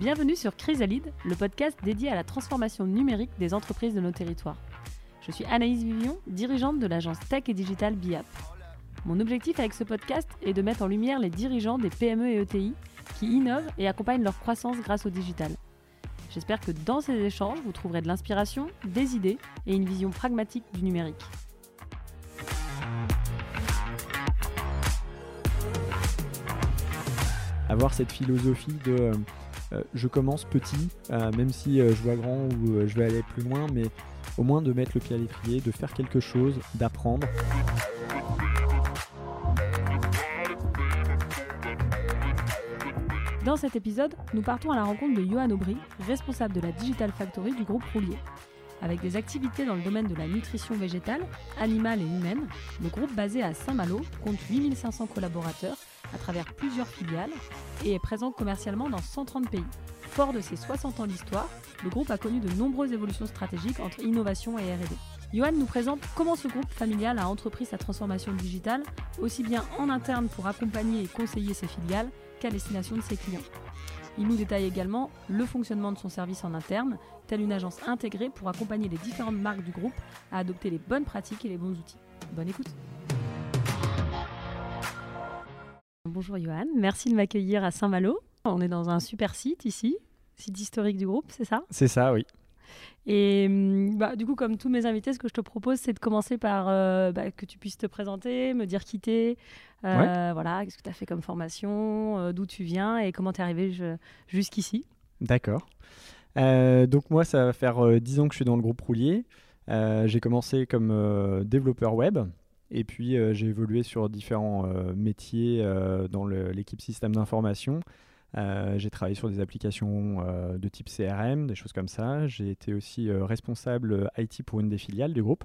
Bienvenue sur Chrysalide, le podcast dédié à la transformation numérique des entreprises de nos territoires. Je suis Anaïs Vivion, dirigeante de l'agence Tech et Digital BIAP. Mon objectif avec ce podcast est de mettre en lumière les dirigeants des PME et ETI qui innovent et accompagnent leur croissance grâce au digital. J'espère que dans ces échanges, vous trouverez de l'inspiration, des idées et une vision pragmatique du numérique. avoir cette philosophie de euh, je commence petit, euh, même si je vois grand ou je vais aller plus loin, mais au moins de mettre le pied à l'étrier, de faire quelque chose, d'apprendre. Dans cet épisode, nous partons à la rencontre de Johan Aubry, responsable de la Digital Factory du groupe Roulier. Avec des activités dans le domaine de la nutrition végétale, animale et humaine, le groupe basé à Saint-Malo compte 8500 collaborateurs à travers plusieurs filiales et est présent commercialement dans 130 pays. Fort de ses 60 ans d'histoire, le groupe a connu de nombreuses évolutions stratégiques entre innovation et R&D. Johan nous présente comment ce groupe familial a entrepris sa transformation digitale, aussi bien en interne pour accompagner et conseiller ses filiales qu'à destination de ses clients. Il nous détaille également le fonctionnement de son service en interne, telle une agence intégrée pour accompagner les différentes marques du groupe à adopter les bonnes pratiques et les bons outils. Bonne écoute Bonjour Johan, merci de m'accueillir à Saint-Malo. On est dans un super site ici, site historique du groupe, c'est ça? C'est ça, oui. Et hum, bah, du coup, comme tous mes invités, ce que je te propose, c'est de commencer par euh, bah, que tu puisses te présenter, me dire qui t'es, euh, voilà, qu'est-ce que tu as fait comme formation, euh, d'où tu viens et comment tu es arrivé jusqu'ici. D'accord. donc moi, ça va faire 10 ans que je suis dans le groupe Roulier. j'ai commencé comme développeur web. Et puis j'ai évolué sur différents métiers dans l'équipe système d'information. Euh, j'ai travaillé sur des applications euh, de type CRM, des choses comme ça. J'ai été aussi euh, responsable IT pour une des filiales du groupe.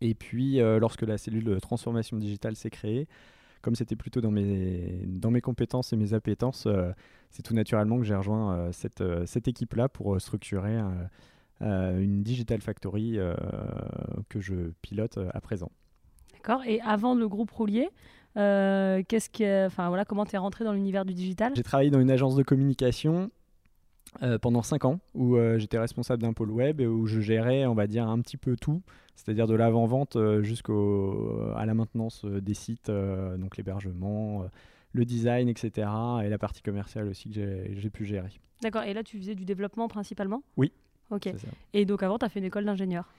Et puis, lorsque la cellule de transformation digitale s'est créée, comme c'était plutôt dans mes, dans mes compétences et mes appétences, c'est tout naturellement que j'ai rejoint cette, cette équipe-là pour structurer une Digital Factory que je pilote à présent. D'accord. Et avant le groupe Roulier, euh, qu'est-ce que, enfin voilà, comment tu es rentré dans l'univers du digital? J'ai travaillé dans une agence de communication euh, pendant 5 ans où euh, j'étais responsable d'un pôle web et où je gérais, on va dire, un petit peu tout, c'est-à-dire de l'avant-vente jusqu'à la maintenance des sites, donc l'hébergement, le design, etc. et la partie commerciale aussi que j'ai pu gérer. D'accord, et là tu faisais du développement principalement? Oui. Ok. Et donc avant, tu as fait une école d'ingénieur?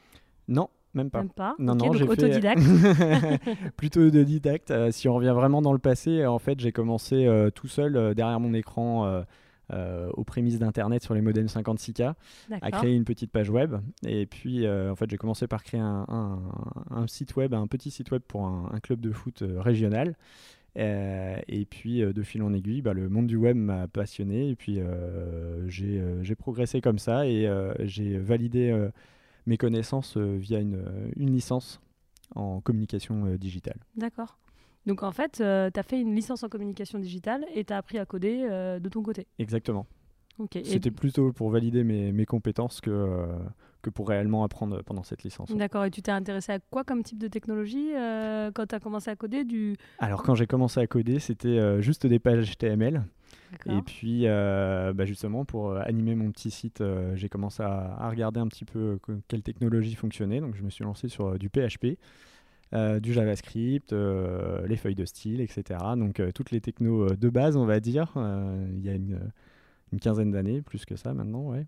Non, même pas. Même pas. Non, non, j'ai autodidacte. Plutôt autodidacte. Euh, si on revient vraiment dans le passé, en fait, j'ai commencé euh, tout seul euh, derrière mon écran. aux prémices d'Internet sur les modems 56K, à créer une petite page web. Et puis, en fait, j'ai commencé par créer un, un, site web, un petit site web pour un, club de foot régional. et puis, de fil en aiguille, bah, le monde du web m'a passionné. Et puis, j'ai progressé comme ça et j'ai validé mes connaissances euh, via une, euh, une, licence en communication euh, digitale. D'accord. Donc en fait, tu as fait une licence en communication digitale et tu as appris à coder de ton côté. Exactement. C'était plutôt pour valider mes, mes compétences que, que pour réellement apprendre pendant cette licence. D'accord. Et tu t'es intéressé à quoi comme type de technologie quand tu as commencé à coder du... Alors quand j'ai commencé à coder, c'était juste des pages HTML. Et puis, euh, bah, justement, pour euh, animer mon petit site, euh, j'ai commencé à, regarder un petit peu quelle technologie fonctionnait. Donc, je me suis lancé sur du PHP, du JavaScript, les feuilles de style, etc. Donc, toutes les technos de base, on va dire, il y a une, une quinzaine d'années, plus que ça maintenant, ouais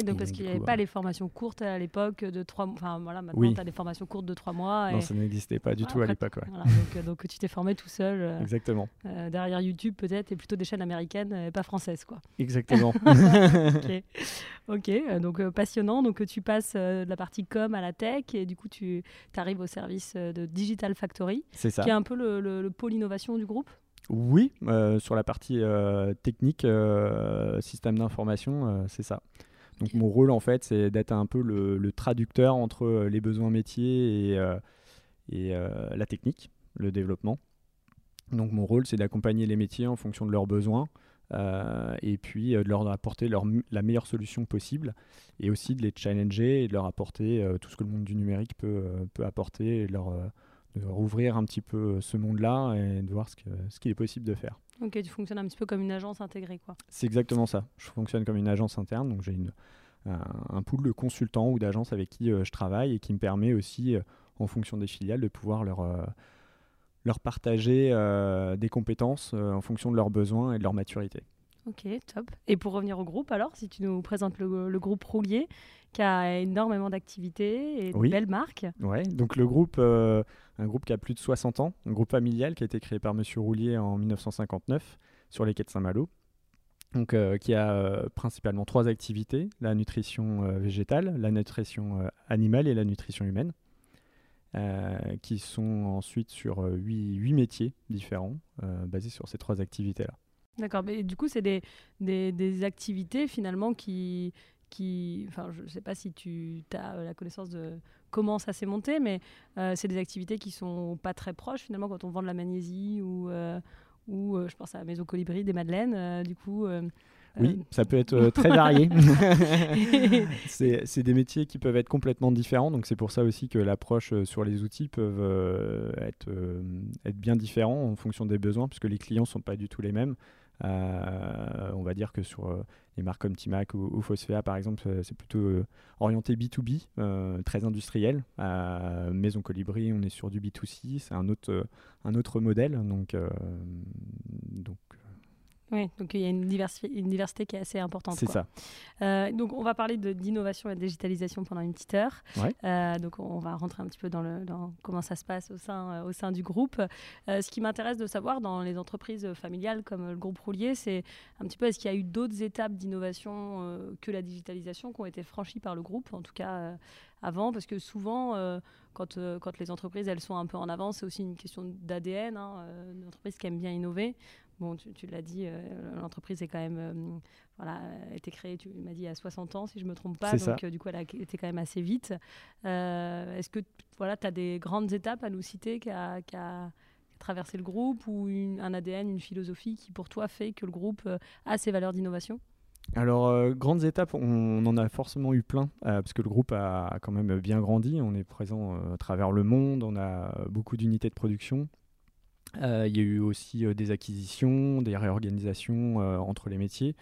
donc, parce qu'il n'y avait pas les formations courtes à l'époque de trois mois. Enfin, voilà, maintenant, tu as des formations courtes de trois mois. Non, ça n'existait pas du tout à l'époque. donc, euh, donc, tu t'es formé tout seul. Euh, Exactement. Euh, derrière YouTube, peut-être, et plutôt des chaînes américaines, et pas françaises, quoi. Exactement. ok. Donc passionnant. Donc, tu passes de la partie com à la tech, et du coup, tu arrives au service de Digital Factory. C'est ça. Qui est un peu le, le, pôle innovation du groupe? Oui, sur la partie technique, système d'information, c'est ça. Donc mon rôle en fait, c'est d'être un peu le, traducteur entre euh, les besoins métiers et, euh, euh, la technique, le développement. Donc mon rôle, c'est d'accompagner les métiers en fonction de leurs besoins. et puis de leur apporter leur, la meilleure solution possible et aussi de les challenger et de leur apporter tout ce que le monde du numérique peut, apporter et de leur, de rouvrir un petit peu ce monde-là et de voir ce, ce qu'il est possible de faire. Ok, tu fonctionnes un petit peu comme une agence intégrée, quoi. C'est exactement ça. Je fonctionne comme une agence interne, donc j'ai une, un, pool de consultants ou d'agences avec qui je travaille et qui me permet aussi, en fonction des filiales, de pouvoir leur, leur partager des compétences en fonction de leurs besoins et de leur maturité. Ok, top. Et pour revenir au groupe, alors, si tu nous présentes le, groupe Roulier, qui a énormément d'activités et de belles marques. Oui, donc le groupe, euh, un groupe qui a plus de 60 ans, un groupe familial qui a été créé par Monsieur Roulier en 1959 sur les quais de Saint-Malo. Donc, euh, qui a euh, principalement trois activités la nutrition végétale, la nutrition animale et la nutrition humaine, qui sont ensuite sur huit, huit métiers différents basés sur ces trois activités-là. D'accord, mais du coup, c'est des, des, des, activités finalement qui, qui. Je ne sais pas si tu as la connaissance de comment ça s'est monté, mais euh, c'est des activités qui sont pas très proches finalement quand on vend de la magnésie ou, euh, ou euh, je pense à la Maison Colibri, des Madeleines, du coup. oui, ça peut être très varié. c'est des métiers qui peuvent être complètement différents, donc c'est pour ça aussi que l'approche sur les outils peuvent être, être bien différents en fonction des besoins, puisque les clients ne sont pas du tout les mêmes. Euh, on va dire que sur euh, les marques comme Timac ou, ou par exemple, euh, c'est plutôt orienté B2B, très industriel. Maison Colibri, on est sur du B2C, c'est un autre, modèle. Donc oui, donc il y a une diversité, une diversité qui est assez importante. C'est ça. Euh, donc on va parler d'innovation et de digitalisation pendant une petite heure. Euh, donc on va rentrer un petit peu dans, le, dans comment ça se passe au sein, euh, au sein du groupe. ce qui m'intéresse de savoir dans les entreprises familiales comme le groupe Roulier, c'est un petit peu est-ce qu'il y a eu d'autres étapes d'innovation que la digitalisation qui ont été franchies par le groupe, en tout cas avant, parce que souvent quand, quand les entreprises elles sont un peu en avance, c'est aussi une question d'ADN, hein, une entreprise qui aime bien innover. Bon, tu, l'as dit, euh, l'entreprise est quand même, euh, voilà, a été créée, tu m'as dit, à 60 ans, si je ne me trompe pas. Donc, euh, du coup, elle a été quand même assez vite. Est-ce que voilà, tu as des grandes étapes à nous citer qui a, traversé le groupe ou un ADN, une philosophie qui, pour toi, fait que le groupe a ses valeurs d'innovation? Alors, grandes étapes, on, en a forcément eu plein, parce que le groupe a, quand même bien grandi. On est présent à travers le monde, on a beaucoup d'unités de production. Euh, il y a eu aussi euh, des acquisitions, des réorganisations euh, entre les métiers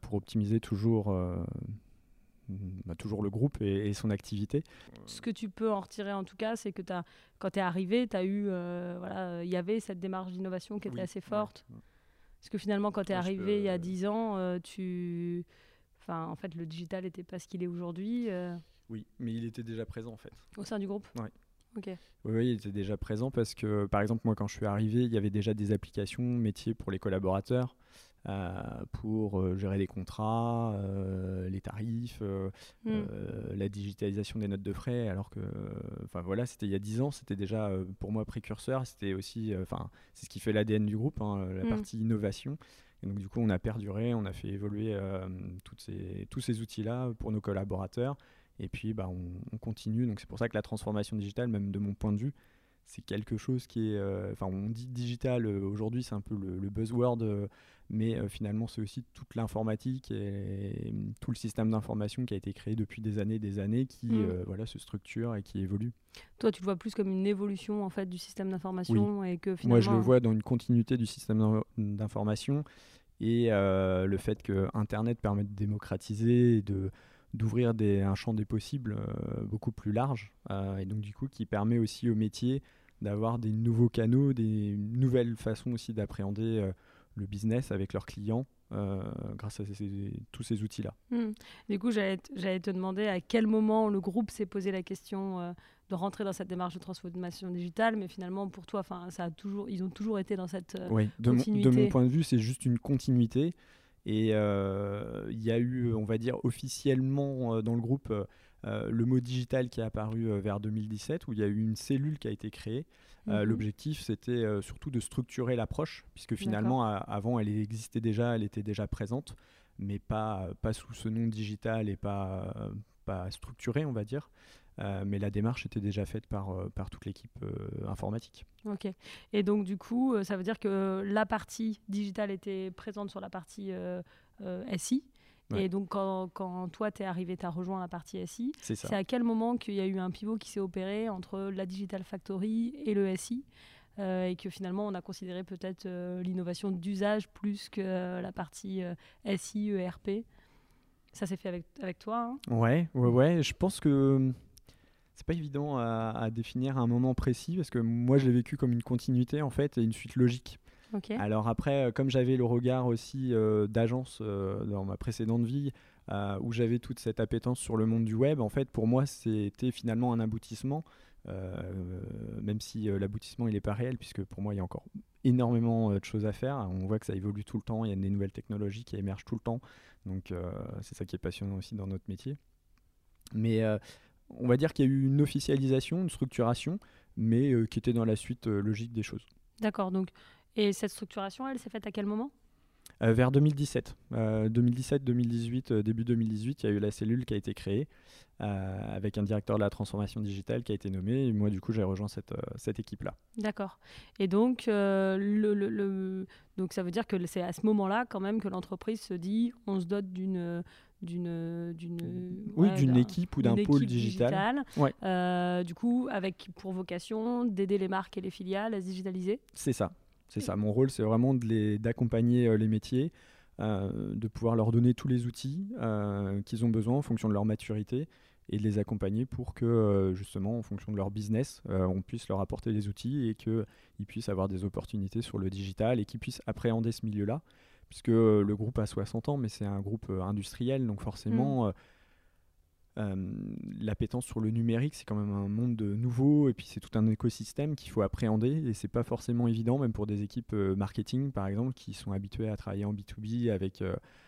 pour optimiser toujours, bah, toujours le groupe et, son activité. Ce que tu peux en retirer en tout cas, c'est que as, quand tu es arrivé, tu eu, voilà, il y avait cette démarche d'innovation qui était assez forte. Parce que finalement, quand tu es arrivé il y a 10 ans, tu... enfin, en fait, le digital n'était pas ce qu'il est aujourd'hui. Oui, mais il était déjà présent en fait. Au sein du groupe? Oui. Oui, il était déjà présent parce que, par exemple, moi, quand je suis arrivé, il y avait déjà des applications métiers pour les collaborateurs, euh, pour euh, gérer les contrats, euh, les tarifs, hmm. la digitalisation des notes de frais. Alors que, enfin voilà, c'était il y a 10 ans, c'était déjà pour moi précurseur. C'était aussi, enfin, c'est ce qui fait l'ADN du groupe, hein, la hmm. partie innovation. Et donc, du coup, on a perduré, on a fait évoluer toutes ces, tous ces outils-là pour nos collaborateurs. Et puis, bah, on, continue. Donc, c'est pour ça que la transformation digitale, même de mon point de vue, c'est quelque chose qui est. Euh, enfin, on dit digital euh, aujourd'hui, c'est un peu le, buzzword, euh, mais finalement, c'est aussi toute l'informatique et, tout le système d'information qui a été créé depuis des années, des années, qui mm. voilà se structure et qui évolue. Toi, tu le vois plus comme une évolution en fait du système d'information et que finalement. Moi, je le vois dans une continuité du système d'information et le fait que Internet permet de démocratiser et de d'ouvrir un champ des possibles euh, beaucoup plus large euh, et donc du coup qui permet aussi au métier d'avoir des nouveaux canaux, des nouvelles façons aussi d'appréhender euh, le business avec leurs clients grâce à tous ces outils-là. Hmm. Du coup, j'allais te demander à quel moment le groupe s'est posé la question de rentrer dans cette démarche de transformation digitale, mais finalement, pour toi, ça a toujours, ils ont toujours été dans cette oui, de continuité. de mon point de vue, c'est juste une continuité. Et euh, il y a eu, on va dire, officiellement euh, dans le groupe euh, le mot digital qui est apparu vers 2017, où il y a eu une cellule qui a été créée. Mhm. L'objectif, c'était surtout de structurer l'approche, puisque finalement, avant, elle existait déjà, elle était déjà présente, mais pas, pas sous ce nom digital et pas, pas structurée, on va dire. Euh, mais la démarche était déjà faite par, euh, par toute l'équipe euh, informatique. Ok. Et donc, du coup, ça veut dire que la partie digitale était présente sur la partie SI. Et donc, quand, quand toi, tu es arrivé, tu as rejoint la partie SI, c'est à quel moment qu'il y a eu un pivot qui s'est opéré entre la Digital Factory et le SI et que finalement on a considéré peut-être l'innovation d'usage plus que la partie SI, ERP. Ça s'est fait avec, avec toi hein? Ouais, ouais, ouais. Je pense que c'est pas évident à, définir à un moment précis parce que moi je l'ai vécu comme une continuité en fait et une suite logique. Alors après, euh, comme j'avais le regard aussi euh, d'agence euh, dans ma précédente vie, où j'avais toute cette appétence sur le monde du web, en fait pour moi c'était finalement un aboutissement, même si l'aboutissement il n'est pas réel, puisque pour moi il y a encore énormément de choses à faire. On voit que ça évolue tout le temps, il y a des nouvelles technologies qui émergent tout le temps, donc c'est ça qui est passionnant aussi dans notre métier. Mais on va dire qu'il y a eu une officialisation, une structuration, mais euh, qui était dans la suite euh, logique des choses. D'accord. Donc, et cette structuration, elle s'est faite à quel moment? Euh, Vers 2017. 2017-2018, début 2018, il y a eu la cellule qui a été créée avec un directeur de la transformation digitale qui a été nommé. Et moi, du coup, j'ai rejoint cette, cette équipe-là. D'accord. Et donc, le, le, donc, ça veut dire que c'est à ce moment-là, quand même, que l'entreprise se dit on se dote d'une d'une d'une oui d'une équipe ou d'un pôle digital, euh, du coup avec pour vocation d'aider les marques et les filiales à se digitaliser. C'est ça. C'est ça. Mon rôle c'est vraiment d'accompagner euh, les métiers euh, de pouvoir leur donner tous les outils qu'ils ont besoin en fonction de leur maturité et de les accompagner pour que justement en fonction de leur business on puisse leur apporter les outils et qu'ils puissent avoir des opportunités sur le digital et qu'ils puissent appréhender ce milieu là puisque euh, le groupe a 60 ans, mais c'est un groupe euh, industriel, donc forcément, mm. euh, l'appétence sur le numérique, c'est quand même un monde nouveau, et puis c'est tout un écosystème qu'il faut appréhender, et c'est pas forcément évident, même pour des équipes marketing, par exemple, qui sont habituées à travailler en B2B avec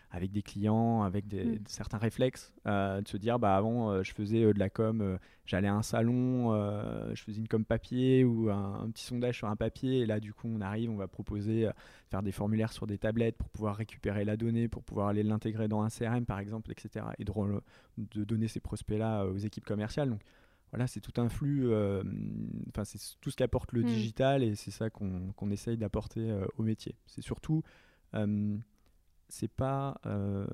avec des clients, avec des, mm. certains réflexes, euh, de se dire bah avant euh, je faisais euh, de la com, j'allais à un salon, je faisais une com papier ou un, petit sondage sur un papier et là du coup on arrive, on va proposer faire des formulaires sur des tablettes pour pouvoir récupérer la donnée, pour pouvoir aller l'intégrer dans un CRM par exemple, etc. Et de, de donner ces prospects là aux équipes commerciales. Donc voilà, c'est tout un flux, enfin c'est tout ce qu'apporte le mm. digital et c'est ça qu'on essaye d'apporter au métier. C'est surtout c'est pas euh,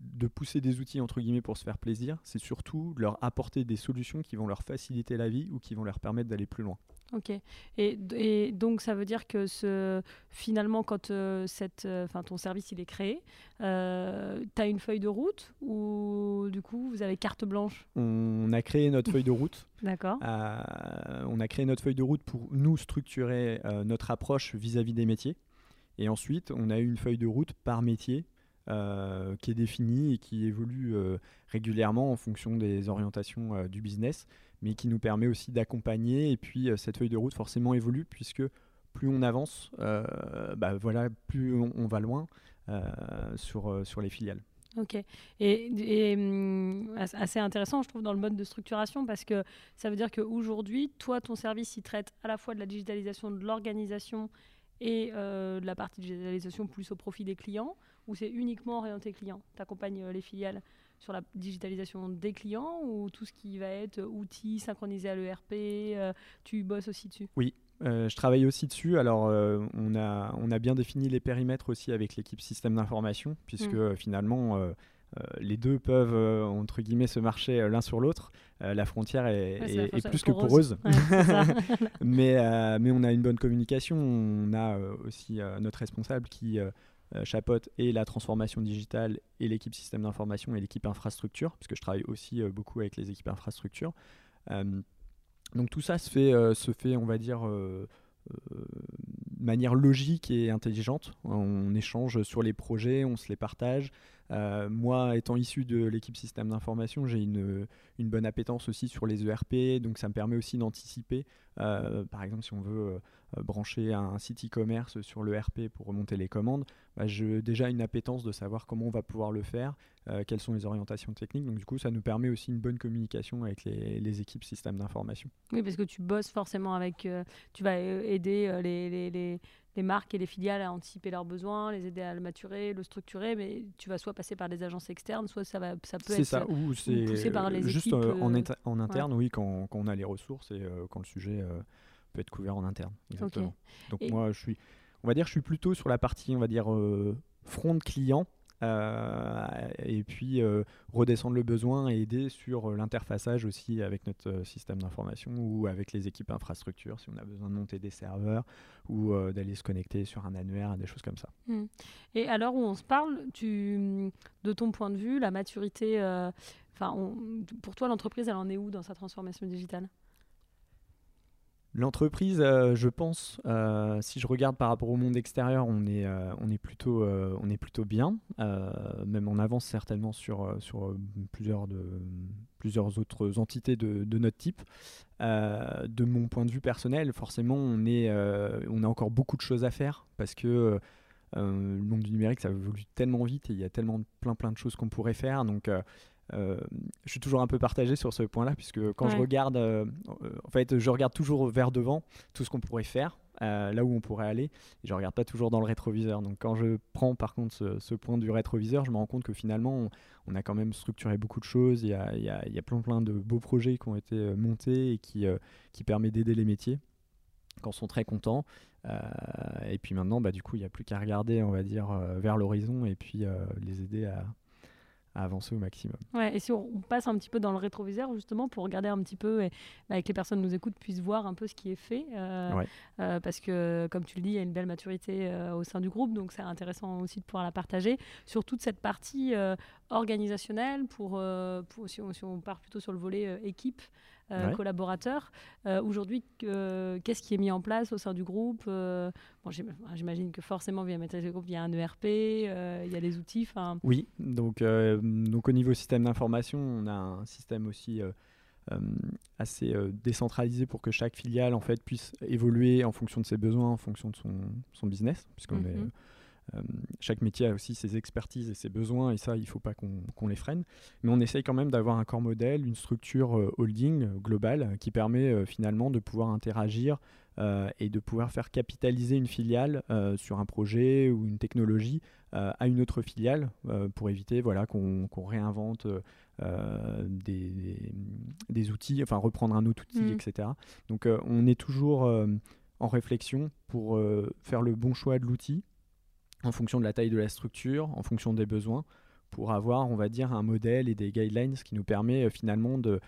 de pousser des outils entre guillemets pour se faire plaisir, c'est surtout de leur apporter des solutions qui vont leur faciliter la vie ou qui vont leur permettre d'aller plus loin. Ok. Et, donc ça veut dire que ce, finalement, quand euh, cette, euh, ton service il est créé, tu as une feuille de route ou du coup vous avez carte blanche? On a créé notre feuille de route. D'accord. on a créé notre feuille de route pour nous structurer notre approche vis à -vis des métiers. Et ensuite, on a une feuille de route par métier euh, qui est définie et qui évolue euh, régulièrement en fonction des orientations euh, du business, mais qui nous permet aussi d'accompagner. Et puis, cette feuille de route forcément évolue puisque plus on avance, bah, voilà, plus on, va loin sur, sur les filiales. Ok. Et, hum, assez intéressant, je trouve, dans le mode de structuration, parce que ça veut dire qu'aujourd'hui, toi, ton service, il traite à la fois de la digitalisation de l'organisation et euh, de la partie digitalisation plus au profit des clients ou c'est uniquement orienté client? Tu accompagnes euh, les filiales sur la digitalisation des clients ou tout ce qui va être outils synchronisés à l'ERP, euh, tu bosses aussi dessus? Oui, je travaille aussi dessus. Alors, on, a, on a bien défini les périmètres aussi avec l'équipe système d'information, puisque mmh. finalement, euh, les deux peuvent, euh, entre guillemets, se marcher euh, l'un sur l'autre. la frontière est, plus que poreuse. mais, mais on a une bonne communication. On a aussi notre responsable qui chapeaute et la transformation digitale et l'équipe système d'information et l'équipe infrastructure, parce que je travaille aussi beaucoup avec les équipes infrastructure. donc tout ça se fait, se fait on va dire, de manière logique et intelligente. On échange sur les projets, on se les partage. Euh, moi, étant issu de l'équipe système d'information, j'ai une, bonne appétence aussi sur les ERP, donc ça me permet aussi d'anticiper. Euh, par exemple, si on veut euh, brancher un site e-commerce sur l'ERP pour remonter les commandes, bah, j'ai déjà une appétence de savoir comment on va pouvoir le faire, quelles sont les orientations techniques. Donc du coup, ça nous permet aussi une bonne communication avec les, les équipes système d'information. Oui, parce que tu bosses forcément avec, tu vas aider les, les les marques et les filiales à anticiper leurs besoins, les aider à le maturer, le structurer, mais tu vas soit passer par des agences externes, soit ça, va, ça peut être ça, ou poussé par les juste équipes. Juste en, euh, en, interne, oui, quand, quand, on a les ressources et euh, quand le sujet euh, peut être couvert en interne. Exactement. Donc moi, je suis, on va dire, je suis plutôt sur la partie, on va dire, front client. Et puis redescendre le besoin et aider sur l'interfaçage aussi avec notre système d'information ou avec les équipes infrastructure si on a besoin de monter des serveurs ou d'aller se connecter sur un annuaire, des choses comme ça. Mmh. Et alors où on se parle, de ton point de vue, la maturité, enfin, pour toi, l'entreprise, elle en est où dans sa transformation digitale? L'entreprise, euh, je pense, euh, si je regarde par rapport au monde extérieur, on est, euh, plutôt, bien. même on avance certainement sur, plusieurs, autres entités de, notre type. de mon point de vue personnel, forcément, on, a encore beaucoup de choses à faire parce que le monde du numérique, ça évolue tellement vite et il y a tellement plein, de choses qu'on pourrait faire. Euh, je suis toujours un peu partagé sur ce point-là, puisque quand je regarde, euh, en fait, je regarde toujours vers devant tout ce qu'on pourrait faire, euh, là où on pourrait aller, et je regarde pas toujours dans le rétroviseur. Donc quand je prends par contre ce, point du rétroviseur, je me rends compte que finalement, on, a quand même structuré beaucoup de choses, il y a, y a, y a plein, plein de beaux projets qui ont été montés et qui, qui permettent d'aider les métiers quand sont très contents. et puis maintenant, bah, du coup, il n'y a plus qu'à regarder, on va dire, vers l'horizon et puis les aider à, à avancer au maximum. Ouais, et si on passe un petit peu dans le rétroviseur, justement, pour regarder un petit peu, et bah, avec les personnes qui nous écoutent, puissent voir un peu ce qui est fait. Euh, euh, parce que, comme tu le dis, il y a une belle maturité euh, au sein du groupe, donc c'est intéressant aussi de pouvoir la partager. Sur toute cette partie organisationnelle, pour, pour si, on, si, on, part plutôt sur le volet équipe, euh, collaborateurs. Euh, aujourd'hui, qu'est-ce qui est mis en place au sein du groupe euh, bon, J'imagine que forcément, via Maîtrise du groupe, il y a un ERP, il y a des outils. Oui, donc, donc au niveau système d'information, on a un système aussi assez décentralisé pour que chaque filiale en fait puisse évoluer en fonction de ses besoins, en fonction de son, son business, puisqu'on est mhm. Euh, chaque métier a aussi ses expertises et ses besoins, et ça, il ne faut pas qu'on les freine. Mais on essaye quand même d'avoir un corps modèle, une structure euh, holding euh, globale qui permet finalement de pouvoir interagir et de pouvoir faire capitaliser une filiale sur un projet ou une technologie à une autre filiale pour éviter voilà, qu'on réinvente des, des, outils, enfin reprendre un autre outil, mmh. etc. Donc on est toujours en réflexion pour faire le bon choix de l'outil en fonction de la taille de la structure, en fonction des besoins, pour avoir, on va dire, un modèle et des guidelines qui nous permet euh, finalement de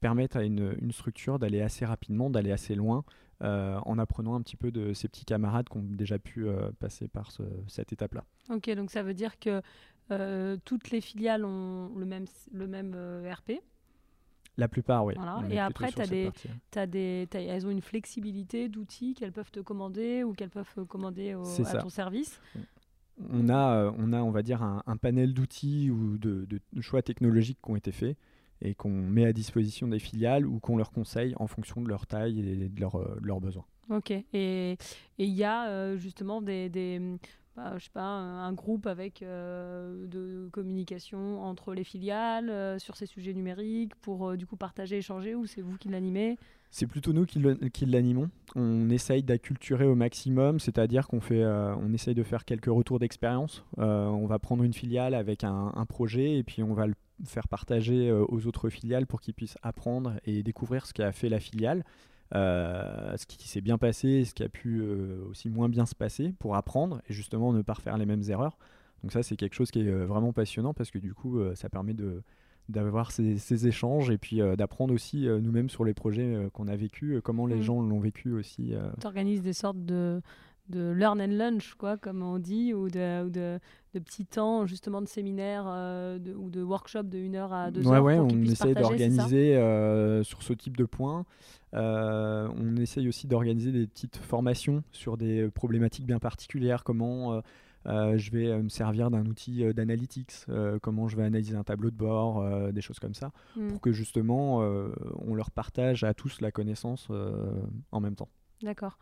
permettre à une, structure d'aller assez rapidement, d'aller assez loin, euh, en apprenant un petit peu de ses petits camarades qui ont déjà pu euh, passer par cette étape-là. Ok, donc ça veut dire que toutes les filiales ont le même, le même RP la plupart, oui. Et après, as des, as des, elles ont une flexibilité d'outils qu'elles peuvent te commander ou qu'elles peuvent commander à ton service? On a, euh, on a, on va dire, un, panel d'outils ou de, choix technologiques qui ont été faits et qu'on met à disposition des filiales ou qu'on leur conseille en fonction de leur taille et de, euh, leurs besoins. Ok. Et il y a euh, justement des bah, je sais pas, un groupe avec de communication entre les filiales sur ces sujets numériques pour du coup partager, échanger ou c'est vous qui l'animez? C'est plutôt nous qui l'animons. On essaye d'acculturer au maximum, c'est-à-dire qu'on fait, euh, on essaye de faire quelques retours d'expérience. Euh, on va prendre une filiale avec un, projet et puis on va le faire partager euh, aux autres filiales pour qu'ils puissent apprendre et découvrir ce qu'a fait la filiale, ce qui s'est bien passé, ce qui a pu aussi moins bien se passer pour apprendre et justement ne pas refaire les mêmes erreurs. Donc ça, c'est quelque chose qui est vraiment passionnant parce que du coup, ça permet de d'avoir ces, échanges et puis euh, d'apprendre aussi euh, nous-mêmes sur les projets euh, qu'on a vécu, comment les mm. gens l'ont vécu aussi. Tu organises des sortes de, de learn and lunch, quoi, comme on dit, ou de, de, de petits temps justement de séminaires ou de workshops de 1 heure à 2 ouais, heures. Ouais, on essaie d'organiser sur ce type de points. on essaye aussi d'organiser des petites formations sur des problématiques bien particulières, comment euh, je vais euh, me servir d'un outil euh, d'analytics, comment je vais analyser un tableau de bord, des choses comme ça, hmm. pour que justement on leur partage à tous la connaissance en même temps. D'accord.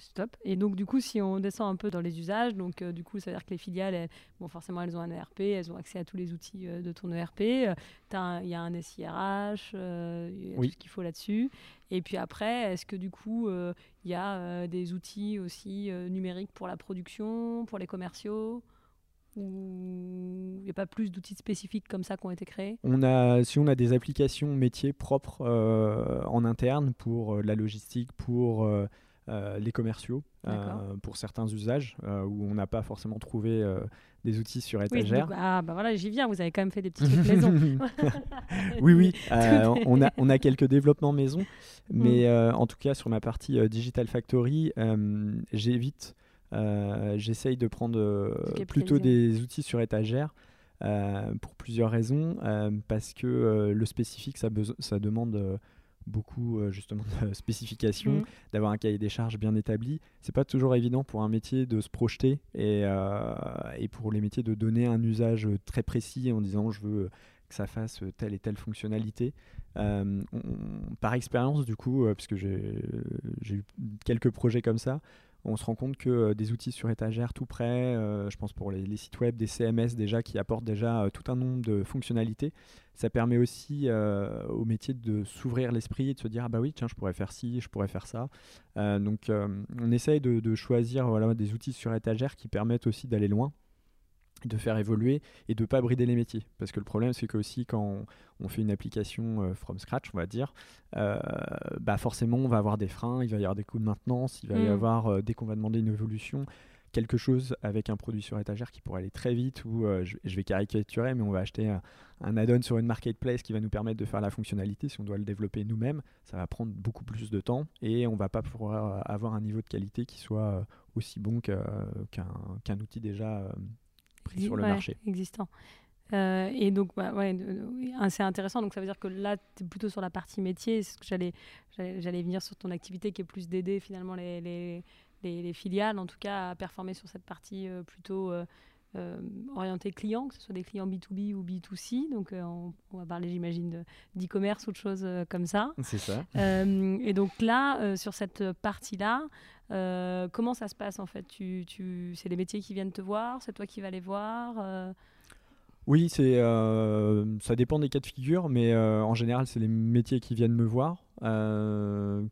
Stop. Et donc, du coup, si on descend un peu dans les usages, donc du coup, ça veut dire que les filiales, bon, forcément, elles ont un ERP, elles ont accès à tous les outils de ton ERP. Il y a un SIRH, il y a tout ce qu'il faut là-dessus. Et puis après, est-ce que du coup, il y a des outils aussi numériques pour la production, pour les commerciaux? Ou il n'y a pas plus d'outils spécifiques comme ça qui ont été créés? On a, Si on a des applications métiers propres en interne pour la logistique, pour les commerciaux pour certains usages où on n'a pas forcément trouvé des outils sur étagère. ah bah voilà, j'y viens, vous avez quand même fait des petits trucs maison. oui, oui, on, a, on a quelques développements maison, mais mm. en tout cas sur ma partie Digital Factory, j'évite, j'essaye de prendre plutôt des outils sur étagère. pour plusieurs raisons, parce que le spécifique, ça, ça demande beaucoup euh, justement de spécifications, mm. d'avoir un cahier des charges bien établi. C'est pas toujours évident pour un métier de se projeter et, euh, et, pour les métiers de donner un usage très précis en disant je veux que ça fasse telle et telle fonctionnalité. Euh, par expérience, du coup, puisque j'ai eu quelques projets comme ça, on se rend compte que euh, des outils sur étagère tout près, euh, je pense pour les, sites web, des CMS déjà qui apportent déjà euh, tout un nombre de fonctionnalités, ça permet aussi au métier de s'ouvrir l'esprit et de se dire ah bah oui tiens je pourrais faire ci, je pourrais faire ça. donc on essaye de, choisir des outils sur étagère qui permettent aussi d'aller loin de faire évoluer et de pas brider les métiers. Parce que le problème, c'est que aussi quand on, fait une application euh, from scratch, on va dire, euh, bah forcément, on va avoir des freins, il va y avoir des coûts de maintenance, il va y mm. avoir, euh, dès qu'on va demander une évolution, quelque chose avec un produit sur étagère qui pourrait aller très vite, ou je, vais caricaturer, mais on va acheter un, add-on sur une marketplace qui va nous permettre de faire la fonctionnalité. Si on doit le développer nous-mêmes, ça va prendre beaucoup plus de temps et on va pas pouvoir avoir un niveau de qualité qui soit aussi bon qu'un outil déjà sur le marché. Existant. Euh, et donc, bah, ouais, c'est intéressant. Donc, ça veut dire que là, tu es plutôt sur la partie métier. C'est ce que j'allais, j'allais venir sur ton activité qui est plus d'aider finalement les, les, les, filiales, en tout cas, à performer sur cette partie euh, plutôt euh, orientée client, que ce soit des clients B2B ou B2C. Donc, on, va parler, j'imagine, d'e-commerce ou de choses comme ça. C'est ça. et donc, là, sur cette partie-là, euh, comment ça se passe en fait? Tu, tu... C'est les métiers qui viennent te voir? C'est toi qui vas les voir euh? Oui, c'est, euh, ça dépend des cas de figure, mais en général, c'est les métiers qui viennent me voir,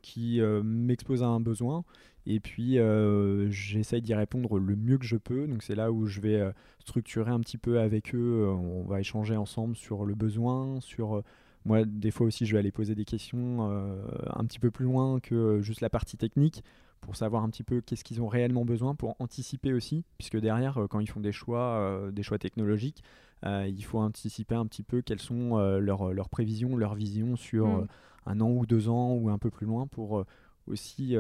qui m'exposent à un besoin, et puis j'essaye d'y répondre le mieux que je peux. Donc c'est là où je vais structurer un petit peu avec eux, on va échanger ensemble sur le besoin, sur... Moi, des fois aussi, je vais aller poser des questions un petit peu plus loin que juste la partie technique pour savoir un petit peu qu'est-ce qu'ils ont réellement besoin, pour anticiper aussi, puisque derrière, euh, quand ils font des choix, euh, des choix technologiques, euh, il faut anticiper un petit peu quelles sont leurs, leurs, prévisions, leurs visions sur mm. un an ou deux ans ou un peu plus loin pour aussi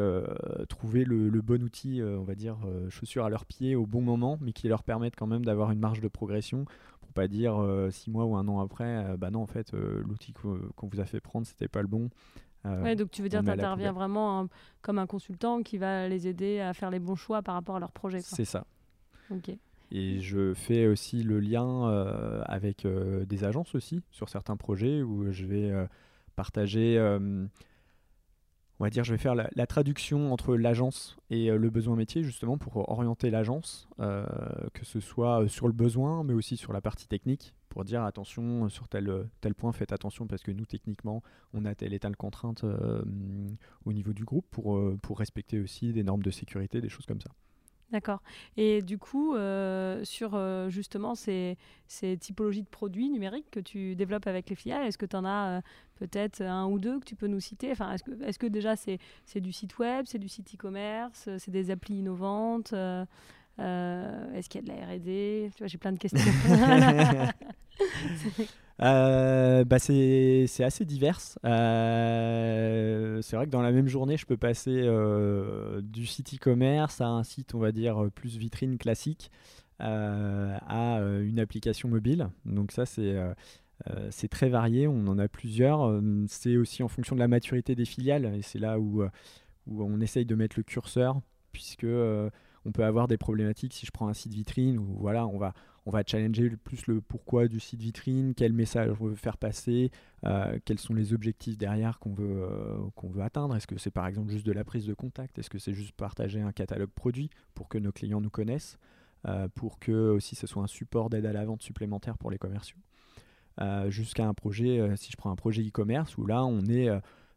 trouver le, bon outil, on va dire, chaussure à leurs pieds au bon moment, mais qui leur permettent quand même d'avoir une marge de progression pour pas dire six mois ou un an après, bah non, en fait, l'outil qu'on vous a fait prendre, c'était pas le bon. Euh, ouais, donc tu veux dire que tu interviens vraiment comme un consultant qui va les aider à faire les bons choix par rapport à leur projet. C'est ça. Et je fais aussi le lien euh, avec euh, des agences aussi sur certains projets où je vais partager, on va dire, je vais faire la, traduction entre l'agence et le besoin métier justement pour orienter l'agence, que ce soit sur le besoin mais aussi sur la partie technique pour dire attention euh, sur tel, euh, tel point, faites attention parce que nous, techniquement, on a telle et telle contrainte euh, au niveau du groupe pour, pour respecter aussi des normes de sécurité, des choses comme ça. D'accord. Et du coup, sur justement ces, ces, typologies de produits numériques que tu développes avec les filiales, est-ce que tu en as peut-être un ou deux que tu peux nous citer? Enfin, Est-ce que, est que déjà c'est du site web, c'est du site e-commerce, c'est des applis innovantes euh, est-ce qu'il y a de la R&D Tu vois, j'ai plein de questions. euh, bah c'est assez divers. Euh, c'est vrai que dans la même journée, je peux passer du site e-commerce à un site, on va dire, plus vitrine classique, à une application mobile. Donc ça, c'est... c'est très varié, on en a plusieurs. C'est aussi en fonction de la maturité des filiales, et c'est là où, où on essaye de mettre le curseur, puisque on peut avoir des problématiques si je prends un site vitrine où voilà, on va, on va challenger plus le pourquoi du site vitrine, quel message on veut faire passer, euh, quels sont les objectifs derrière qu'on veut, euh, qu'on veut atteindre. Est-ce que c'est par exemple juste de la prise de contact? Est-ce que c'est juste partager un catalogue produit pour que nos clients nous connaissent euh, Pour que aussi ce soit un support d'aide à la vente supplémentaire pour les commerciaux? Jusqu'à un projet, si je prends un projet e-commerce où là on est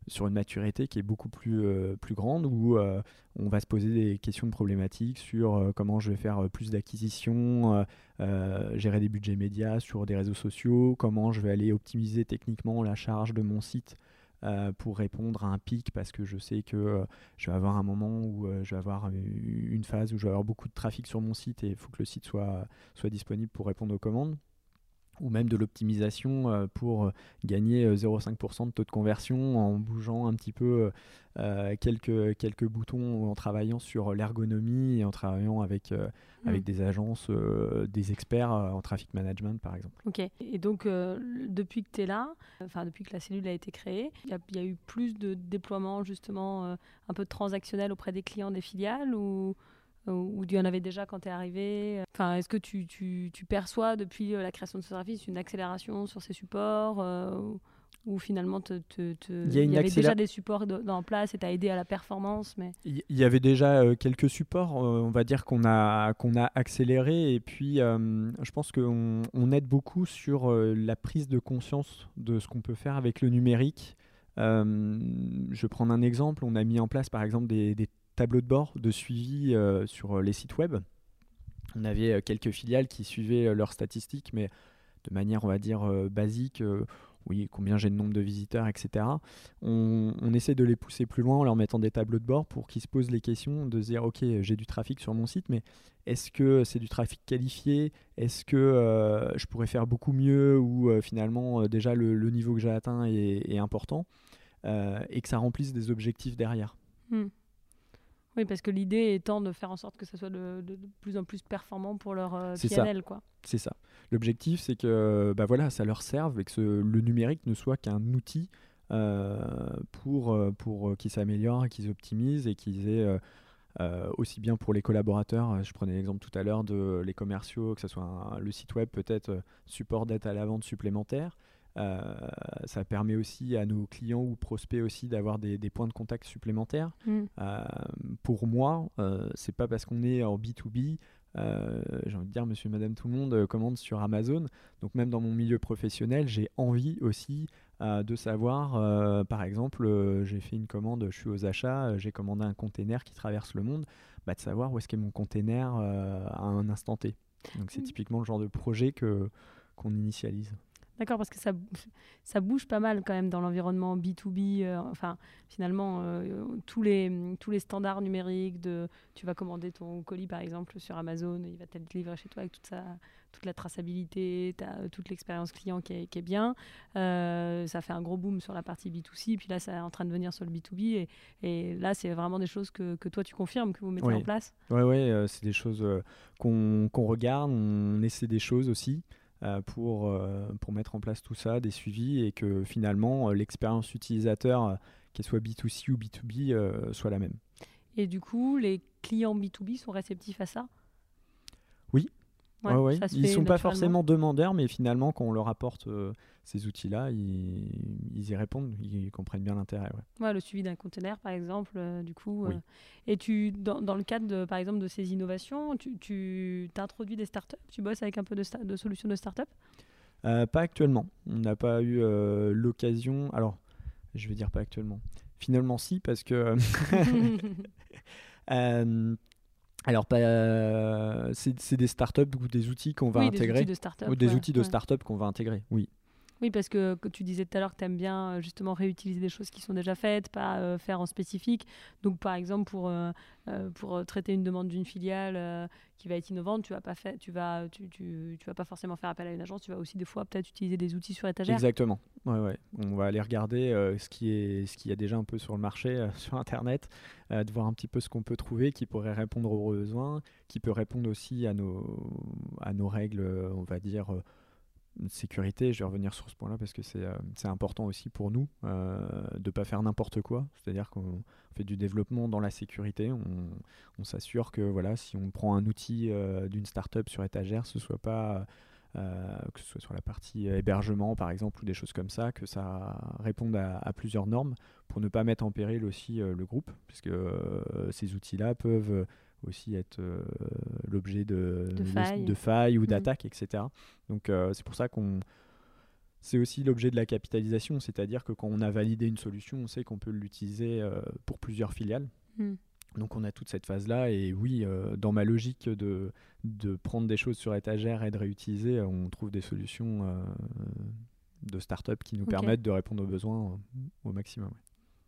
sur une maturité qui est beaucoup plus, euh, grande où euh, on va se poser des questions de problématiques sur euh, comment je vais faire plus d'acquisition, gérer des budgets médias sur des réseaux sociaux, comment je vais aller optimiser techniquement la charge de mon site pour répondre à un pic parce que je sais que je vais avoir un moment où je vais avoir une phase où je vais avoir beaucoup de trafic sur mon site et il faut que le site soit disponible pour répondre aux commandes ou même de l'optimisation euh, pour euh, gagner 0,5% euh, de taux de conversion en bougeant un petit peu quelques, quelques boutons, en travaillant sur l'ergonomie et en travaillant avec, avec mm. des agences, des experts en traffic management par exemple. Ok, et donc depuis que tu es là, enfin depuis que la cellule a été créée, il y, y, a eu plus de déploiement justement un peu transactionnel auprès des clients des filiales ou ou il y en avait déjà quand tu es arrivé enfin, Est-ce que tu, tu, tu, perçois depuis euh, la création de ce service une accélération sur ces supports euh, ou finalement te, il y, avait déjà des supports en place et tu as aidé à la performance mais... Il y avait déjà euh, quelques supports, on va dire qu'on a, qu'on a accéléré et puis je pense qu'on on aide beaucoup sur la prise de conscience de ce qu'on peut faire avec le numérique. je vais prendre un exemple, on a mis en place par exemple des, des tableau de bord de suivi euh, sur euh, les sites web. On avait euh, quelques filiales qui suivaient leurs statistiques, mais de manière, on va dire, basique. oui, combien j'ai de nombre de visiteurs, etc. On, essaie de les pousser plus loin en leur mettant des tableaux de bord pour qu'ils se posent les questions de se dire, OK, j'ai du trafic sur mon site, mais est-ce que c'est du trafic qualifié? Est-ce que je pourrais faire beaucoup mieux ou finalement déjà le, niveau que j'ai atteint est, important et que ça remplisse des objectifs derrière. Hmm. Oui, parce que l'idée étant de faire en sorte que ça soit de, plus en plus performant pour leur euh, PNL. Quoi. C'est ça. L'objectif, c'est que bah voilà, ça leur serve et que le numérique ne soit qu'un outil euh, pour, euh, pour qu'ils s'améliorent, qu'ils optimisent et qu'ils aient aussi bien pour les collaborateurs, je prenais l'exemple tout à l'heure de les commerciaux, que ce soit le site web peut-être support d'aide à la vente supplémentaire, euh, ça permet aussi à nos clients ou prospects aussi d'avoir des, points de contact supplémentaires. Mm. Euh, pour moi, euh, c'est pas parce qu'on est en B2B j'ai envie de dire, monsieur, madame, tout le monde commande sur Amazon. Donc même dans mon milieu professionnel, j'ai envie aussi de savoir, par exemple, j'ai fait une commande, je suis aux achats, j'ai commandé un container qui traverse le monde, bah, de savoir où est-ce qu'est mon container à un instant T. Donc c'est mm. typiquement le genre de projet que qu'on initialise. D'accord, parce que ça, ça bouge pas mal quand même dans l'environnement B2B. Euh, enfin, finalement, euh, tous, les, tous les standards numériques de tu vas commander ton colis par exemple sur Amazon, il va t'être livré chez toi avec toute, sa, toute la traçabilité, as, toute l'expérience client qui est, qui est bien. Euh, ça fait un gros boom sur la partie B2C, puis là, ça est en train de venir sur le B2B. Et, et là, c'est vraiment des choses que, que, toi, tu confirmes, que vous mettez en place? Oui, ouais, c'est des choses qu'on regarde, on essaie des choses aussi. Euh, pour, euh, pour mettre en place tout ça, des suivis, et que finalement euh, l'expérience utilisateur, qu'elle soit B2C ou B2B, soit la même. Et du coup, les clients B2B sont réceptifs à ça? Oui, Ouais, Ils ne sont pas forcément demandeurs, mais finalement, quand on leur apporte ces outils-là, ils, y répondent, ils comprennent bien l'intérêt. Ouais. le suivi d'un conteneur, par exemple, euh, du coup. Euh, et tu, dans, dans, le cadre, de, par exemple, de ces innovations, tu, tu introduis des startups Tu bosses avec un peu de, de solutions de startups? Pas actuellement. On n'a pas eu l'occasion. Alors, je vais dire pas actuellement. Finalement, si, parce que. Alors, euh, c'est des startups ou des outils qu'on va intégrer. Des outils de ou des outils de startup qu'on va intégrer, oui. Oui, parce que, tu disais tout à l'heure que tu aimes bien euh, justement réutiliser des choses qui sont déjà faites, pas euh, faire en spécifique. Donc, par exemple, pour, euh, pour traiter une demande d'une filiale qui va être innovante, tu vas pas tu vas, tu, tu, tu, vas pas forcément faire appel à une agence. Tu vas aussi des fois peut-être utiliser des outils sur étagère. Exactement. Ouais, ouais. On va aller regarder ce qui est, ce qu'il y a déjà un peu sur le marché, sur Internet, de voir un petit peu ce qu'on peut trouver qui pourrait répondre aux besoins, qui peut répondre aussi à nos, à nos règles, on va dire sécurité, je vais revenir sur ce point-là parce que c'est euh, important aussi pour nous euh, de ne pas faire n'importe quoi. C'est-à-dire qu'on fait du développement dans la sécurité. On, s'assure que voilà, si on prend un outil euh, d'une startup sur étagère, ce soit pas que ce soit sur la partie hébergement par exemple ou des choses comme ça, que ça réponde à, à plusieurs normes pour ne pas mettre en péril aussi le groupe, puisque ces outils-là peuvent aussi être euh, l'objet de, de, failles. ou mm. d'attaques, etc. Donc euh, c'est pour ça qu'on... C'est aussi l'objet de la capitalisation, c'est-à-dire que quand on a validé une solution, on sait qu'on peut l'utiliser euh, pour plusieurs filiales. Mm. Donc on a toute cette phase-là, et oui, dans ma logique de, de prendre des choses sur étagère et de réutiliser, on trouve des solutions de start-up qui nous permettent de répondre aux besoins au maximum.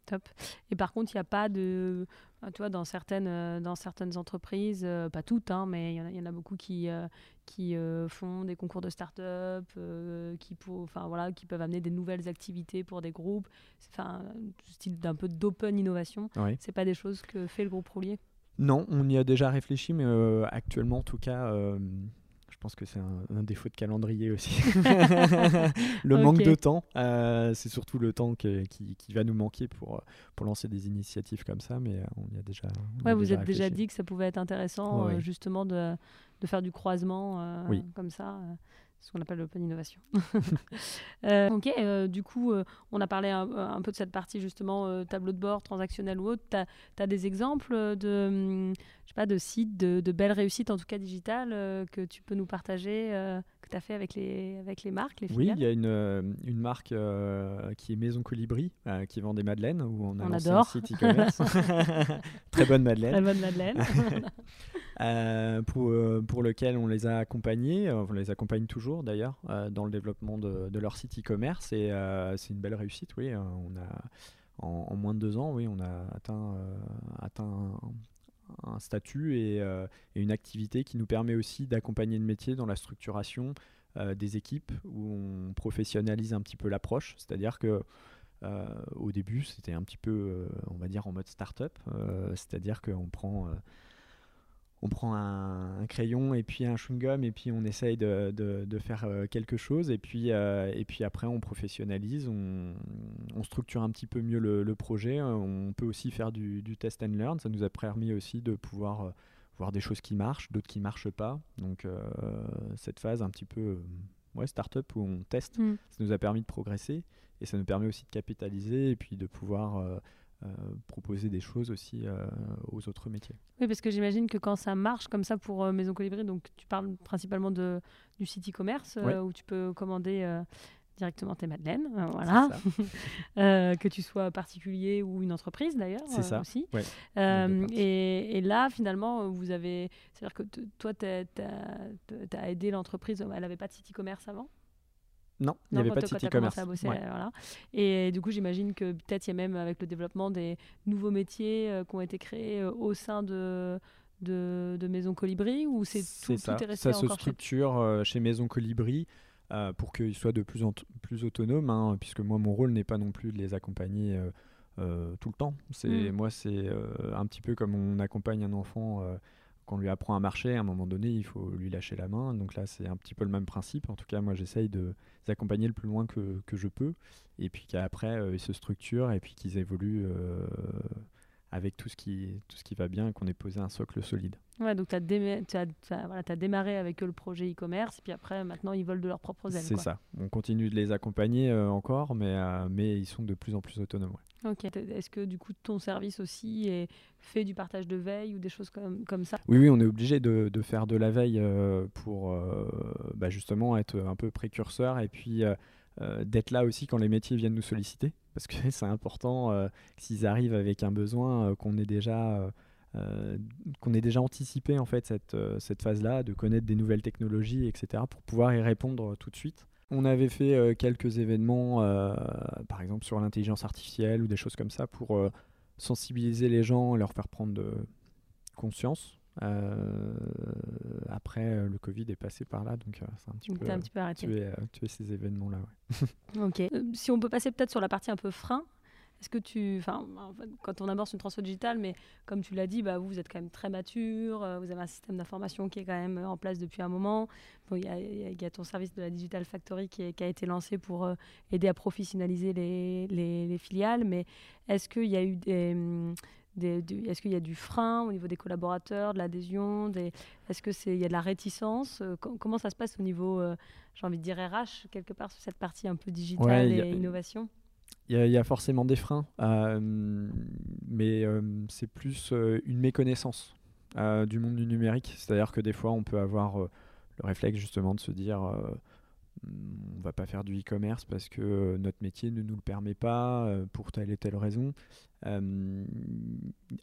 Top. Et par contre, il n'y a pas de. enfin, Tu vois, dans certaines, euh, dans certaines entreprises, euh, pas toutes, hein, mais il y, en a- il y en a beaucoup qui, euh, qui euh, font des concours de start-up, euh, qui, pour, voilà, qui peuvent amener des nouvelles activités pour des groupes. Enfin, style d'un peu d'open innovation. Ouais. C'est pas des choses que fait le groupe Roulier? Non, on y a déjà réfléchi, mais euh, actuellement, en tout cas, euh, pense que c'est un, un défaut de calendrier aussi. le manque de temps, euh, c'est surtout le temps que- qui, qui va nous manquer pour, pour lancer des initiatives comme ça, mais euh, on y a déjà. on Ouais, a vous déjà êtes déjà dit que ça pouvait être intéressant, Ouais, euh, justement, de, de faire du croisement euh, Oui. comme ça. ce qu'on appelle l'open innovation. Ok, du coup, on a parlé un, un peu de cette partie justement tableau de bord, transactionnel ou autre. Tu as, des exemples de, hum, je sais pas, de sites, de, de belles réussites, en tout cas digitales, euh, que tu peux nous partager, euh, que tu as fait avec les, avec les marques, les Oui, il y a une, euh, une marque euh, qui est Maison Colibri, qui vend des madeleines, où on a On lancé adore. un site e-commerce. Très bonne madeleine. Très bonne Madeleine. Pour, pour lequel on les a accompagnés, on les accompagne toujours d'ailleurs, dans le développement de, de leur site e-commerce et c'est une belle réussite, oui. euh, on a, en, en moins de deux ans, oui, on a atteint, euh, atteint statut et, euh, et une activité qui nous permet aussi d'accompagner le métier dans la structuration euh, des équipes où on professionnalise un petit peu l'approche, c'est-à-dire que euh, au début, c'était un petit peu, on va dire, en mode start-up, c'est-à-dire qu'on prend on prend un, un crayon et puis un chewing-gum et puis on essaye de, de- de faire euh, quelque chose et puis, euh, et puis après on professionnalise, on, on structure un petit peu mieux le, le projet, euh, on peut aussi faire du, du test and learn, ça nous a permis aussi de pouvoir voir des choses qui marchent, d'autres qui marchent pas, donc euh, cette phase un petit peu ouais, start-up où on teste, Mm. ça nous a permis de progresser et ça nous permet aussi de capitaliser et puis de pouvoir euh, euh, proposer des choses aussi euh, aux autres métiers. Oui, parce que j'imagine que quand ça marche comme ça pour euh, Maison Colibri, donc tu parles principalement de, du site e-commerce Ouais. où tu peux commander directement tes madeleines, voilà, que tu sois particulier ou une entreprise d'ailleurs C'est ça. aussi. Ouais. Et, et là, finalement, vous avez, c'est-à-dire que toi, tu as, aidé l'entreprise, elle n'avait pas de site e-commerce avant? Non, il n'y avait pas de site e-commerce. Ouais. voilà. Et du coup, j'imagine que peut-être il y a même avec le développement des nouveaux métiers euh, qui ont été créés euh, au sein de, de, de Maison Colibri ou c'est tout, ça. tout est resté ça se chez structure euh, chez Maison Colibri pour qu'ils soient de plus en plus autonomes, hein, puisque moi mon rôle n'est pas non plus de les accompagner tout le temps. C'est Mm. moi c'est un petit peu comme on accompagne un enfant. Euh, qu'on lui apprend à marcher, à un moment donné, il faut lui lâcher la main. Donc là, c'est un petit peu le même principe. En tout cas, moi, j'essaye de les accompagner le plus loin que, que je peux. Et puis qu'après, euh, ils se structurent et puis qu'ils évoluent euh, avec tout ce, qui, tout ce qui va bien et qu'on ait posé un socle solide. Ouais, donc tu as, voilà, démarré avec eux le projet e-commerce, et puis après, maintenant, ils volent de leurs propres ailes. C'est ça. On continue de les accompagner euh, encore, mais, euh, mais ils sont de plus en plus autonomes. ouais. Ok. Est-ce que du coup, ton service aussi est fait du partage de veille ou des choses comme, comme ça? Oui, oui, on est obligé de, de faire de la veille euh, pour bah, justement être un peu précurseur et puis d'être là aussi quand les métiers viennent nous solliciter. Parce que c'est important, euh, s'ils arrivent avec un besoin, euh, qu'on ait déjà... euh, euh, qu'on déjà anticipé en fait cette, euh, phase-là, de connaître des nouvelles technologies, etc., pour pouvoir y répondre euh, tout de suite. On avait fait euh, quelques événements, euh, par exemple sur l'intelligence artificielle ou des choses comme ça, pour euh, sensibiliser les gens, leur faire prendre conscience. Euh, après, euh, le Covid est passé par là, donc euh, c'est un petit Donc peu un petit peu arrêté. tué, tué ces événements-là. ouais. Ok. Si on peut passer peut-être sur la partie un peu frein, est-ce que tu, enfin, en fait, quand on amorce une transfo digitale, mais comme tu l'as dit, bah, vous, vous êtes quand même très mature, euh, vous avez un système d'information qui est quand même en place depuis un moment. Il y, a- y y ton service de la Digital Factory qui, est- qui a été lancé pour euh, aider à professionnaliser les, les- les filiales, mais est-ce qu'il y a eu des... est-ce qu'il y a du frein au niveau des collaborateurs, de l'adhésion des, Est-ce que c'est il y a de la réticence Euh, com- Comment ça se passe au niveau, euh, j'ai envie de dire RH quelque part sur cette partie un peu digitale Ouais, et a- innovation? Il y, a- il y a forcément des freins, euh, mais euh, c'est plus une méconnaissance du monde du numérique. C'est-à-dire que des fois, on peut avoir le réflexe justement de se dire on va pas faire du e-commerce parce que euh, notre métier ne nous le permet pas euh, pour telle et telle raison. Euh,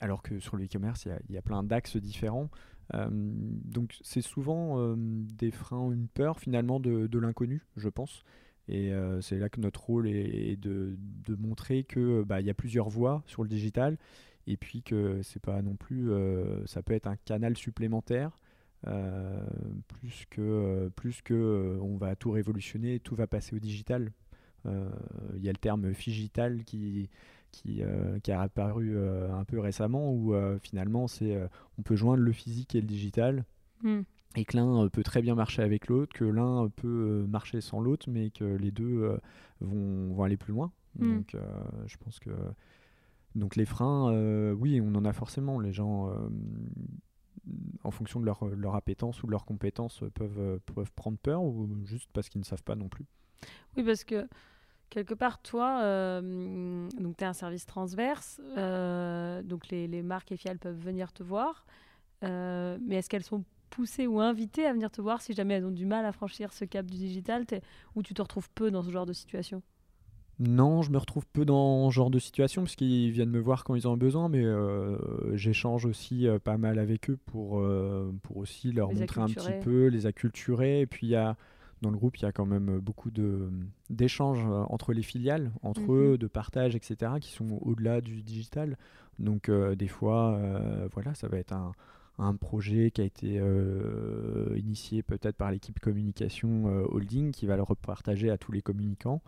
alors que sur le e-commerce, il y a- il plein d'axes différents. Donc c'est souvent des freins, une peur finalement de, l'inconnu, je pense. Et c'est là que notre rôle est, de, montrer que bah, y a plusieurs voies sur le digital et puis que c'est pas non plus, ça peut être un canal supplémentaire plus que plus que on va tout révolutionner, tout va passer au digital. Il y a le terme figital qui qui, qui a apparu un peu récemment où finalement c'est on peut joindre le physique et le digital. Hmm et que l'un euh, peut très bien marcher avec l'autre, que l'un peut euh, marcher sans l'autre, mais que les deux euh, vont, vont, aller plus loin. Mm. Donc, je pense que donc les freins, oui, on en a forcément. Les gens, en fonction de leur, leur, appétence ou de leurs compétences, peuvent, peuvent prendre peur ou juste parce qu'ils ne savent pas non plus. Oui, parce que quelque part, toi, tu es un service transverse, donc les, les, marques et fiales peuvent venir te voir, mais est-ce qu'elles sont poussées ou invitées à venir te voir si jamais elles ont du mal à franchir ce cap du digital? Ou tu te retrouves peu dans ce genre de situation? Non, je me retrouve peu dans ce genre de situation puisqu'ils viennent me voir quand ils ont besoin, mais euh, j'échange aussi euh, pas mal avec eux pour, euh, pour aussi leur montrer un petit peu, les acculturer. Et puis il y a, dans le groupe, il y a quand même beaucoup d'échanges entre les filiales, entre mhm. eux, de partage, etc., qui sont au-delà du digital. Donc des fois, voilà, ça va être un, un projet qui a été euh, initié peut-être par l'équipe communication euh, holding qui va le repartager à tous les communicants.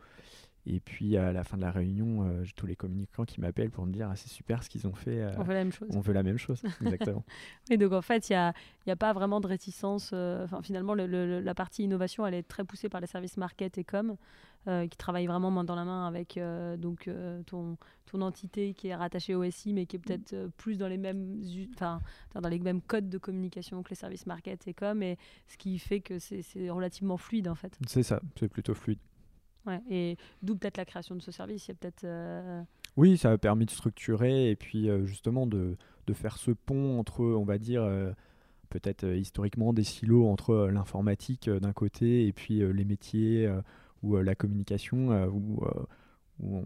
Et puis à la fin de la réunion, euh, j'ai tous les communicants qui m'appellent pour me dire ah, c'est super ce qu'ils ont fait. on veut la même chose. On veut la même chose, exactement. et donc en fait, il n'y a, a, pas vraiment de réticence. Enfin, finalement, la partie innovation, elle est très poussée par les services market et com. Euh, qui travaille vraiment main dans la main avec euh, donc euh, ton, ton entité qui est rattachée au SI, mais qui est peut-être plus dans les mêmes dans les mêmes codes de communication que les services market et com, et ce qui fait que c'est relativement fluide en fait. C'est ça, c'est plutôt fluide. Ouais, et d'où peut-être la création de ce service. Il y a peut-être. Oui, ça a permis de structurer et puis justement de, de, faire ce pont entre, on va dire, peut-être historiquement des silos entre l'informatique d'un côté et puis les métiers ou euh, la communication, euh, où, euh, où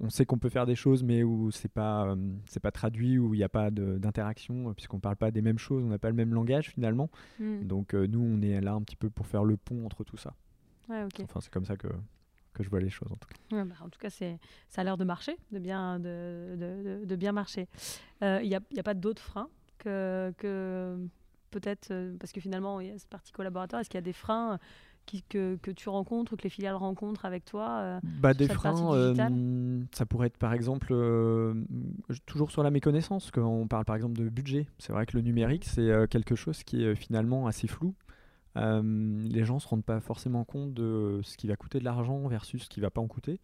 on, sait qu'on peut faire des choses, mais où c'est pas, c'est pas traduit, où il n'y a pas d'interaction, puisqu'on parle pas des mêmes choses, on n'a pas le même langage finalement. Hmm. Donc nous, on est là un petit peu pour faire le pont entre tout ça. Ouais, Enfin, c'est comme ça que, que je vois les choses en tout cas. Bah, en tout cas, ça a l'air de marcher, de bien, de, de, de bien marcher. Il n'y a, pas d'autres freins que, que peut-être, parce que finalement, il y a cette partie collaborateur, est-ce qu'il y a des freins que, que, tu rencontres ou que les filiales rencontrent avec toi euh, bah, Des freins, euh, ça pourrait être par exemple euh, toujours sur la méconnaissance, quand on parle par exemple de budget. C'est vrai que le numérique, c'est quelque chose qui est finalement assez flou. Les gens ne se rendent pas forcément compte de ce qui va coûter de l'argent versus ce qui ne va pas en coûter.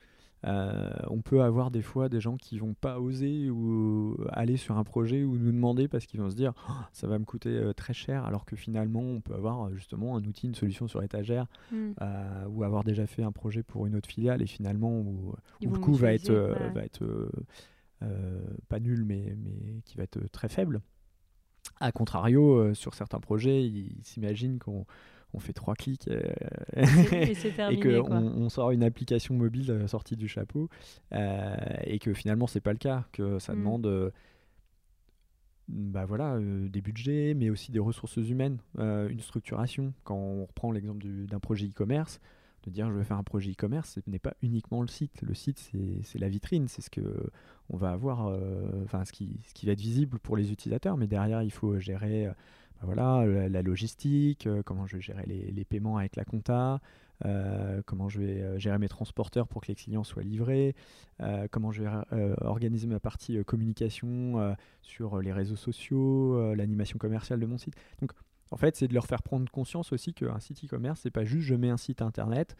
Euh, on peut avoir des fois des gens qui vont pas oser ou aller sur un projet ou nous demander parce qu'ils vont se dire oh, ça va me coûter euh, très cher alors que finalement on peut avoir euh, justement un outil, une solution sur étagère mm. ou avoir déjà fait un projet pour une autre filiale et finalement où, le coût va être, va être pas nul mais, mais qui va être très faible. A contrario, sur certains projets, ils s'imaginent qu'on on fait trois clics et, et, qu'on on sort une application mobile euh, sortie du chapeau euh, et que finalement c'est pas le cas, que ça mm. demande euh, bah voilà, des budgets, mais aussi des ressources humaines, une structuration. Quand on reprend l'exemple d'un projet e-commerce, dire je vais faire un projet e-commerce, ce n'est pas uniquement le site. Le site, c'est la vitrine, c'est ce que on va avoir, enfin ce, qui, ce qui va être visible pour les utilisateurs, mais derrière, il faut gérer bah voilà, la, logistique, euh, comment je vais gérer les, paiements avec la compta, euh, comment je vais euh, gérer mes transporteurs pour que les clients soient livrés, comment je vais organiser ma partie communication sur les réseaux sociaux, l'animation commerciale de mon site. Donc, en fait, c'est de leur faire prendre conscience aussi qu'un site e-commerce, c'est pas juste je mets un site internet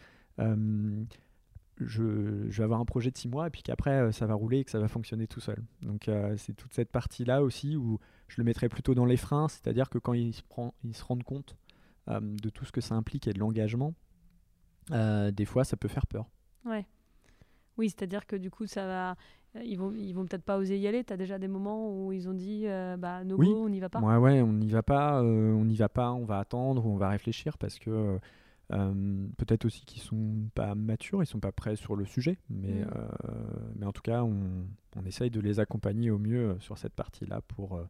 je, vais avoir un projet de six mois et puis qu'après euh, ça va rouler et que ça va fonctionner tout seul. Donc euh, c'est toute cette partie-là aussi où je le mettrais plutôt dans les freins, c'est-à-dire que quand ils se, rendent compte euh, de tout ce que ça implique et de l'engagement, des fois ça peut faire peur. Ouais. Oui, c'est-à-dire que du coup ça va, ils vont, ils vont peut-être pas oser y aller. Tu as déjà des moments où ils ont dit, bah no go, on n'y va pas? Ouais, ouais, on n'y va pas, on n'y va pas, on va attendre ou on va réfléchir parce que euh, peut-être aussi qu'ils sont pas matures, ils sont pas prêts sur le sujet, mais, mm. euh, mais en tout cas, on, on, essaye de les accompagner au mieux euh, sur cette partie-là pour,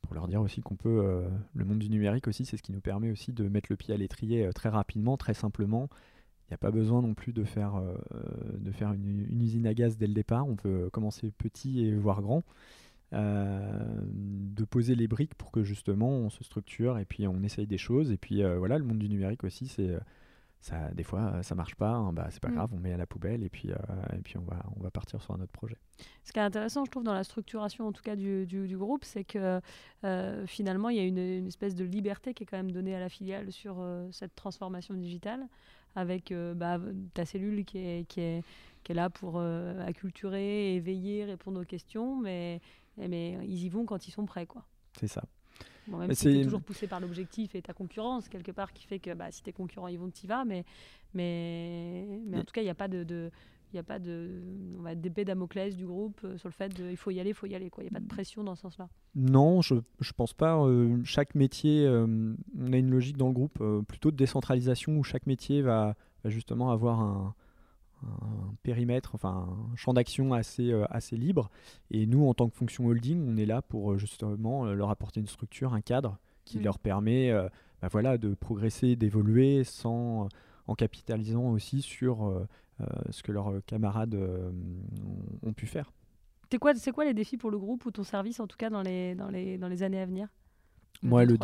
pour leur dire aussi qu'on peut. le monde du numérique aussi, c'est ce qui nous permet aussi de mettre le pied à l'étrier très rapidement, très simplement. Il n'y a pas besoin non plus de faire, de faire une, une, usine à gaz dès le départ. On peut commencer petit et voir grand. de poser les briques pour que justement on se structure et puis on essaye des choses. Et puis voilà, le monde du numérique aussi, c'est ça, des fois, ça marche pas, hein, bah, c'est pas mm. grave, on met à la poubelle et puis, euh, et puis on, va, on va partir sur un autre projet. Ce qui est intéressant, je trouve, dans la structuration en tout cas du, du, groupe, c'est que euh, finalement, il y a une, une, espèce de liberté qui est quand même donnée à la filiale sur euh, cette transformation digitale, avec bah, ta cellule qui est, qui est, qui est là pour acculturer, éveiller, répondre aux questions, mais, mais ils y vont quand ils sont prêts. quoi. C'est ça. Bon, même si tu toujours poussé par l'objectif et ta concurrence, quelque part, qui fait que bah, si tes concurrents ils vont, tu vas. Mais, mais, mais en tout cas, il n'y a pas de. de il n'y a pas de on va d'épée Damoclès du groupe euh, sur le fait qu'il faut y aller, il faut y aller. Il n'y a pas de pression dans ce sens-là. Non, je ne pense pas. Euh, chaque métier, euh, on a une logique dans le groupe plutôt de décentralisation où chaque métier va, va justement avoir un, un périmètre, enfin un champ d'action assez, euh, assez libre. Et nous, en tant que fonction holding, on est là pour euh, justement euh, leur apporter une structure, un cadre qui mm. leur permet bah voilà, de progresser, d'évoluer sans, en capitalisant aussi sur ce que leurs camarades ont pu faire. C'est quoi, quoi les défis pour le groupe ou ton service, en tout cas dans les, dans les, dans les années à venir? Moi, le,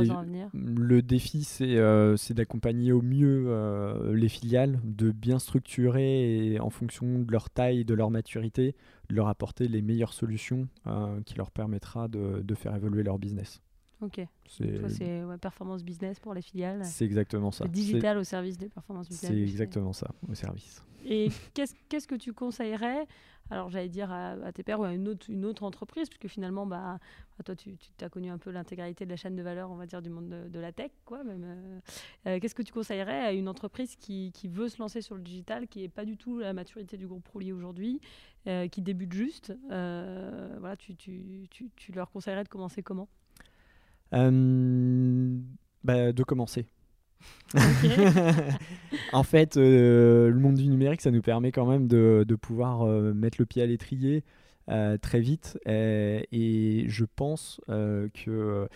le, défi, euh, c'est d'accompagner au mieux euh, les filiales, de bien structurer et en fonction de leur taille, de leur maturité, de leur apporter les meilleures solutions euh, qui leur permettra de, de, faire évoluer leur business. Ok. C'est performance business pour les filiales. C'est exactement ça. Digital au service des performances business. C'est exactement ça, au service. Et qu'est-ce que tu conseillerais alors j'allais dire à, tes pères ou à une autre, une autre entreprise, puisque finalement, bah, toi, tu, as connu un peu l'intégralité de la chaîne de valeur, on va dire, du monde de, la tech. quoi. Euh, euh, Qu'est-ce que tu conseillerais à une entreprise qui, qui, veut se lancer sur le digital, qui n'est pas du tout la maturité du groupe Roulier aujourd'hui, euh, qui débute juste voilà, tu, tu, tu, leur conseillerais de commencer comment? Bah, De commencer. en fait, euh, le monde du numérique, ça nous permet quand même de, pouvoir euh, mettre le pied à l'étrier euh, très vite. Et, je pense que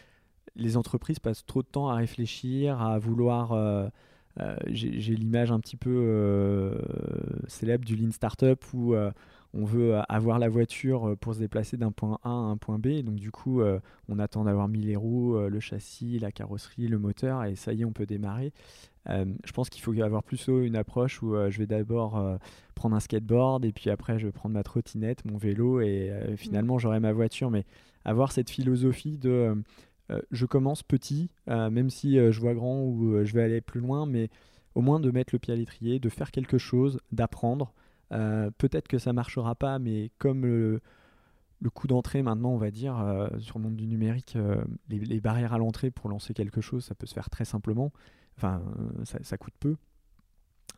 les entreprises passent trop de temps à réfléchir, à vouloir... J'ai l'image un petit peu célèbre du Lean Startup où on veut euh, avoir la voiture euh, pour se déplacer d'un point A à un point B. Donc du coup, euh, on attend d'avoir mis les roues, le châssis, la carrosserie, le moteur, et ça y est, on peut démarrer. je pense qu'il faut avoir plus une approche où je vais d'abord prendre un skateboard, et puis après je vais prendre ma trottinette, mon vélo, et finalement mm. j'aurai ma voiture. Mais avoir cette philosophie de je commence petit, même si je vois grand ou je vais aller plus loin, mais au moins de mettre le pied à l'étrier, de faire quelque chose, d'apprendre. Euh, peut-être que ça marchera pas, mais comme le, coût d'entrée maintenant, on va dire, euh, sur le monde du numérique, euh, les, barrières à l'entrée pour lancer quelque chose, ça peut se faire très simplement. Enfin, ça, coûte peu.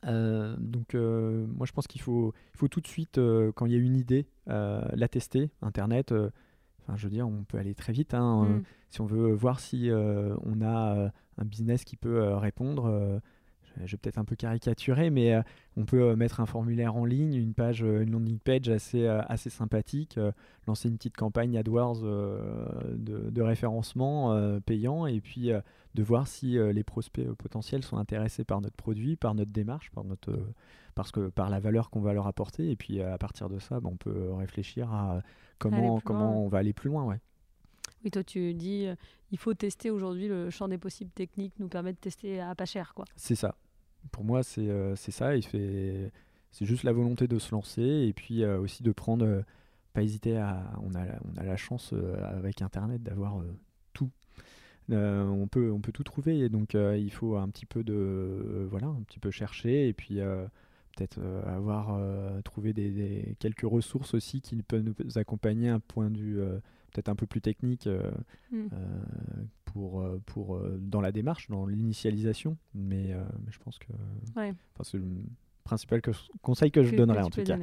donc, moi, je pense qu'il faut, il faut tout de suite, quand il y a une idée, la tester. Internet, enfin, je veux dire, on peut aller très vite. Hein, mm. si on veut voir si on a un business qui peut répondre je vais peut-être un peu caricaturer, mais euh, on peut euh, mettre un formulaire en ligne, une page, euh, une landing page assez, assez sympathique, lancer une petite campagne AdWords de, de, référencement payant, et puis de voir si les prospects potentiels sont intéressés par notre produit, par notre démarche, par, notre, parce que, par la valeur qu'on va leur apporter, et puis à partir de ça, bah, on peut réfléchir à comment, comment on va aller plus loin. Ouais. Oui, toi, tu dis, euh, il faut tester aujourd'hui le champ des possibles techniques, nous permet de tester à pas cher, quoi. C'est ça. Pour moi, c'est euh, ça. Il fait, c'est juste la volonté de se lancer et puis euh, aussi de prendre, pas hésiter à. On a, on a la chance avec Internet d'avoir tout. on peut, on peut tout trouver. Et donc, il faut un petit peu de, voilà, un petit peu chercher et puis peut-être avoir trouvé des, quelques ressources aussi qui peuvent nous accompagner à un point de vue peut-être un peu plus technique euh, mm. euh, pour, euh, pour, dans la démarche, dans l'initialisation. Mais, je pense que c'est le principal conseil que je donnerais en tout cas.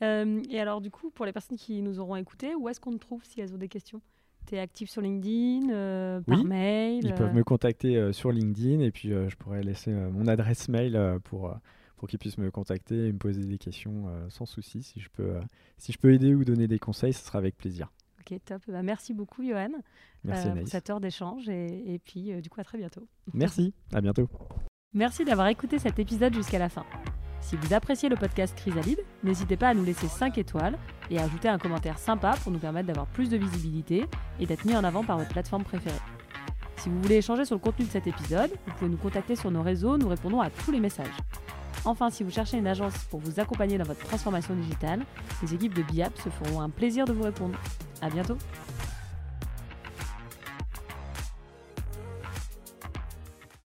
et alors du coup, pour les personnes qui nous auront écoutés, où est-ce qu'on te trouve si elles ont des questions? Tu es actif sur LinkedIn, par mail Ils peuvent me contacter sur LinkedIn et puis je pourrais laisser mon adresse mail pour, pour qu'ils puissent me contacter et me poser des questions sans souci. Si je, peux, si je peux aider ou donner des conseils, ce sera avec plaisir. Ok, top. Bah, merci beaucoup, Johan, merci, euh, pour cette heure d'échange. Et, puis, euh, du coup, à très bientôt. Merci, à bientôt. Merci d'avoir écouté cet épisode jusqu'à la fin. Si vous appréciez le podcast Chrysalide, n'hésitez pas à nous laisser 5 étoiles et à ajouter un commentaire sympa pour nous permettre d'avoir plus de visibilité et d'être mis en avant par votre plateforme préférée. Si vous voulez échanger sur le contenu de cet épisode, vous pouvez nous contacter sur nos réseaux, nous répondons à tous les messages. Enfin, si vous cherchez une agence pour vous accompagner dans votre transformation digitale, les équipes de BIAP se feront un plaisir de vous répondre. À bientôt!